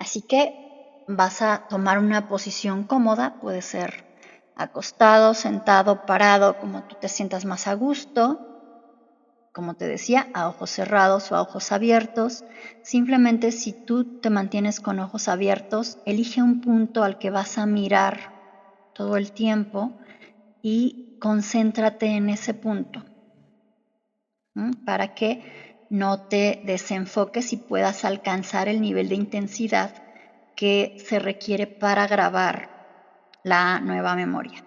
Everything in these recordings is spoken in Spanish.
Así que vas a tomar una posición cómoda, puede ser acostado, sentado, parado, como tú te sientas más a gusto. Como te decía, a ojos cerrados o a ojos abiertos. Simplemente si tú te mantienes con ojos abiertos, elige un punto al que vas a mirar todo el tiempo y concéntrate en ese punto para que no te desenfoques y puedas alcanzar el nivel de intensidad que se requiere para grabar la nueva memoria.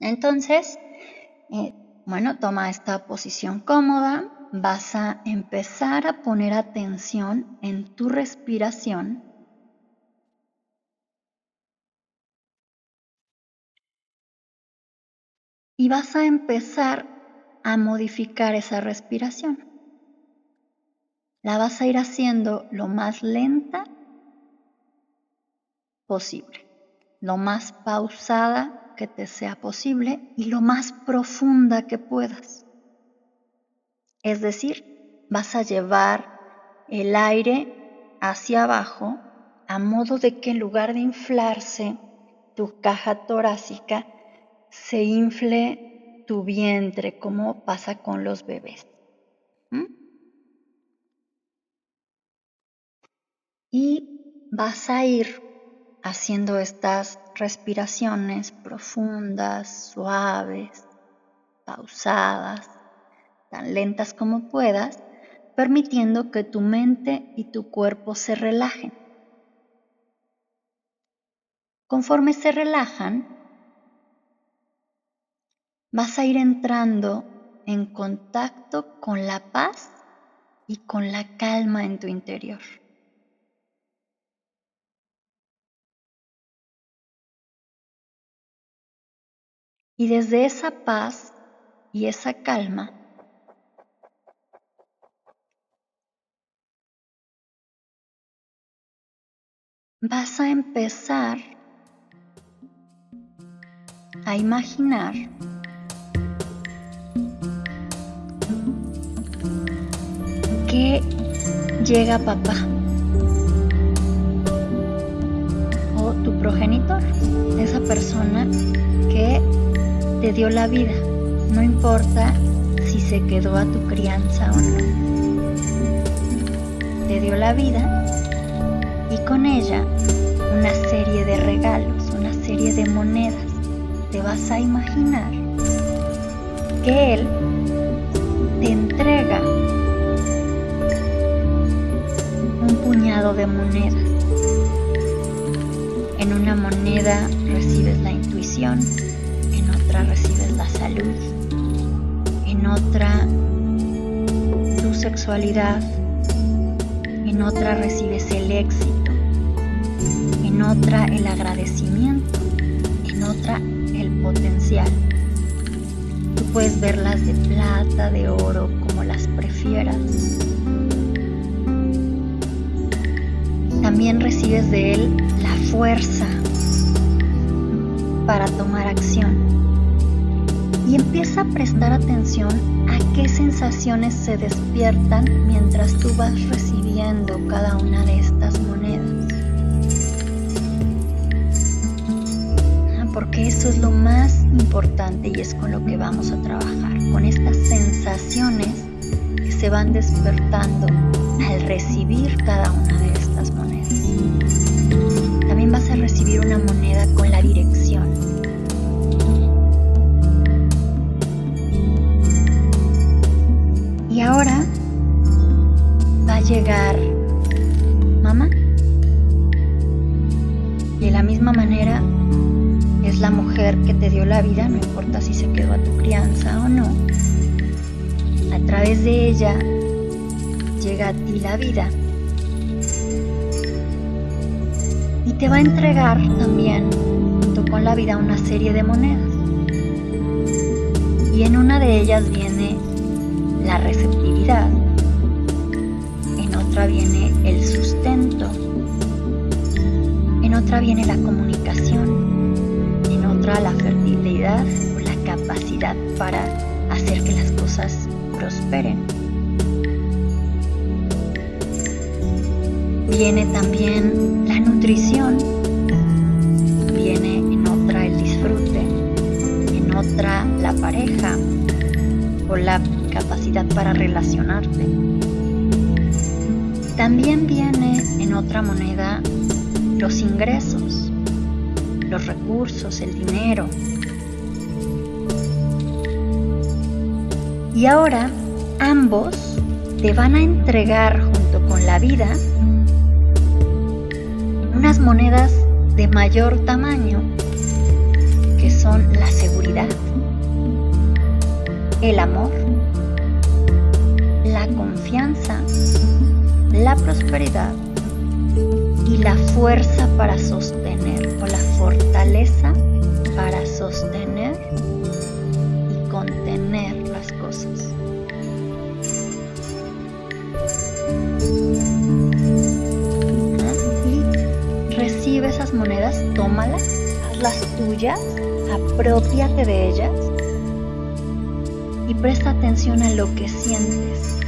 Entonces, eh, bueno, toma esta posición cómoda, vas a empezar a poner atención en tu respiración. Y vas a empezar a modificar esa respiración. La vas a ir haciendo lo más lenta posible, lo más pausada que te sea posible y lo más profunda que puedas. Es decir, vas a llevar el aire hacia abajo a modo de que en lugar de inflarse tu caja torácica, se infle tu vientre como pasa con los bebés. Y vas a ir haciendo estas respiraciones profundas, suaves, pausadas, tan lentas como puedas, permitiendo que tu mente y tu cuerpo se relajen. Conforme se relajan, vas a ir entrando en contacto con la paz y con la calma en tu interior. Y desde esa paz y esa calma, vas a empezar a imaginar llega papá o tu progenitor, esa persona que te dio la vida, no importa si se quedó a tu crianza o no. Te dio la vida y con ella una serie de regalos, una serie de monedas. Te vas a imaginar que Él te entrega de monedas. En una moneda recibes la intuición, otra recibes la salud, en otra tu sexualidad, en otra recibes el éxito, en otra el agradecimiento, en otra el potencial. Tú puedes verlas de plata, de oro, como las prefieras. También recibes de él la fuerza para tomar acción y empieza a prestar atención a qué sensaciones se despiertan mientras tú vas recibiendo cada una de estas monedas. Ah, porque eso es lo más importante y es con lo que vamos a trabajar, con estas sensaciones que se van despertando al recibir cada una de monedas. También vas a recibir una moneda con la dirección Y ahora va a llegar mamá. De la misma manera es la mujer que te dio la vida, no importa si se quedó a tu crianza o no. A través de ella llega a ti la vida. Te va a entregar también, junto con la vida, una serie de monedas. Y en una de ellas viene la receptividad, en otra viene el sustento, en otra viene la comunicación, en otra la fertilidad o la capacidad para hacer que las cosas prosperen. viene también nutrición, viene en otra el disfrute, en otra la pareja o la capacidad para relacionarte. También viene en otra moneda los ingresos, los recursos, el dinero. Y ahora ambos te van a entregar junto con la vida monedas de mayor tamaño que son la seguridad, el amor, la confianza, la prosperidad y la fuerza para sostener o la fortaleza para sostener y contener las cosas. Monedas, tómalas, hazlas tuyas, apropiate de ellas y presta atención a lo que sientes,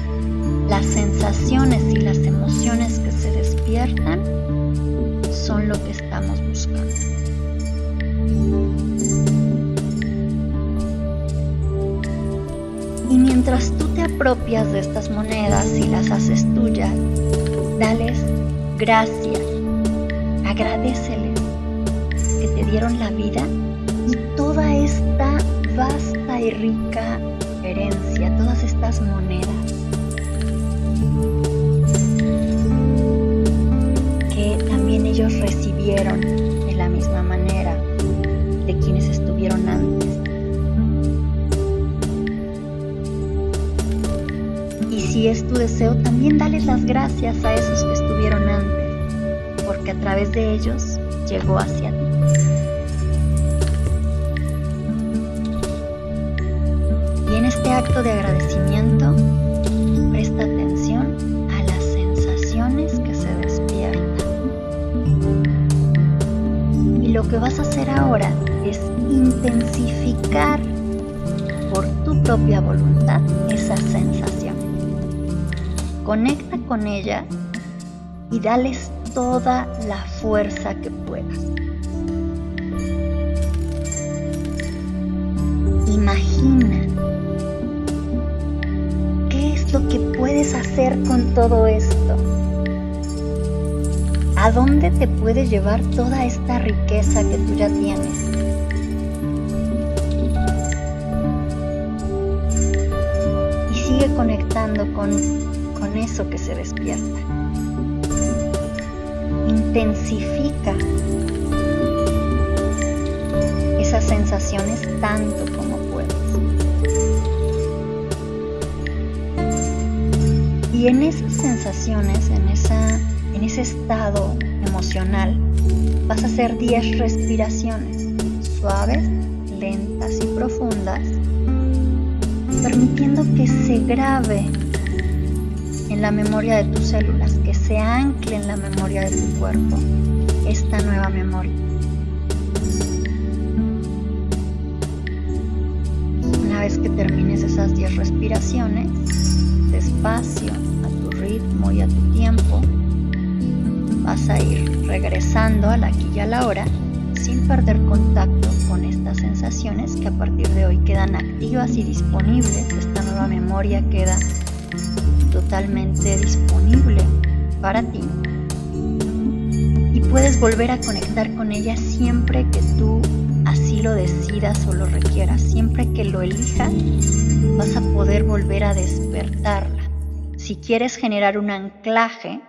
las sensaciones y las emociones que se despiertan son lo que estamos buscando. Y mientras tú te apropias de estas monedas y las haces tuyas, dales gracias, agradeceles que te dieron la vida y toda esta vasta y rica herencia, todas estas monedas. ellos recibieron de la misma manera de quienes estuvieron antes. Y si es tu deseo, también dales las gracias a esos que estuvieron antes, a través de ellos llegó hacia ti. Y en este acto de agradecimiento, presta atención lo que vas a hacer ahora es intensificar por tu propia voluntad esa sensación. Conecta con ella y dales toda la fuerza que puedas. Imagina qué es lo que puedes hacer con todo esto. ¿A dónde te puede llevar toda esta riqueza que tú ya tienes? Y sigue conectando con, con eso que se despierta. Intensifica esas sensaciones tanto como puedas. Y en esas sensaciones, en esa en ese estado emocional, vas a hacer 10 respiraciones suaves, lentas y profundas, permitiendo que se grabe en la memoria de tus células, se ancle en la memoria de tu cuerpo esta nueva memoria. Una vez que termines esas 10 respiraciones, despacio, a tu ritmo y a tu tiempo, vas a ir regresando a la aquí y a la hora sin perder contacto con estas sensaciones que a partir de hoy quedan activas y disponibles. Esta nueva memoria queda totalmente disponible para ti. Y puedes volver a conectar con ella siempre que tú así lo decidas o lo requieras. Siempre que lo elijas, vas a poder volver a despertarla. Si quieres generar un anclaje,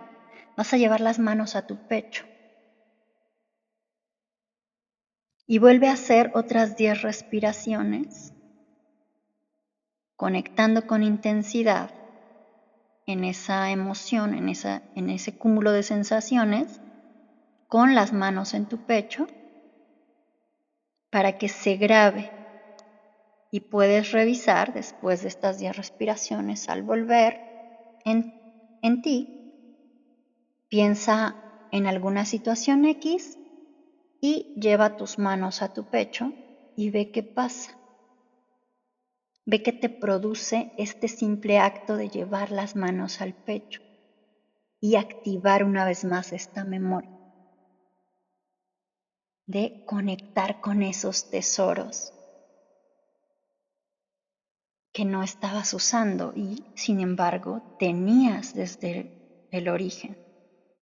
vas a llevar las manos a tu pecho. Y vuelve a hacer otras 10 respiraciones, conectando con intensidad en esa emoción, en, esa, en ese cúmulo de sensaciones, con las manos en tu pecho, para que se grabe. Y puedes revisar después de estas 10 respiraciones al volver en, en ti Piensa en alguna situación X y lleva tus manos a tu pecho y ve qué pasa. Ve qué te produce este simple acto de llevar las manos al pecho. y activar una vez más esta memoria de conectar con esos tesoros que no estabas usando y sin embargo tenías desde el origen.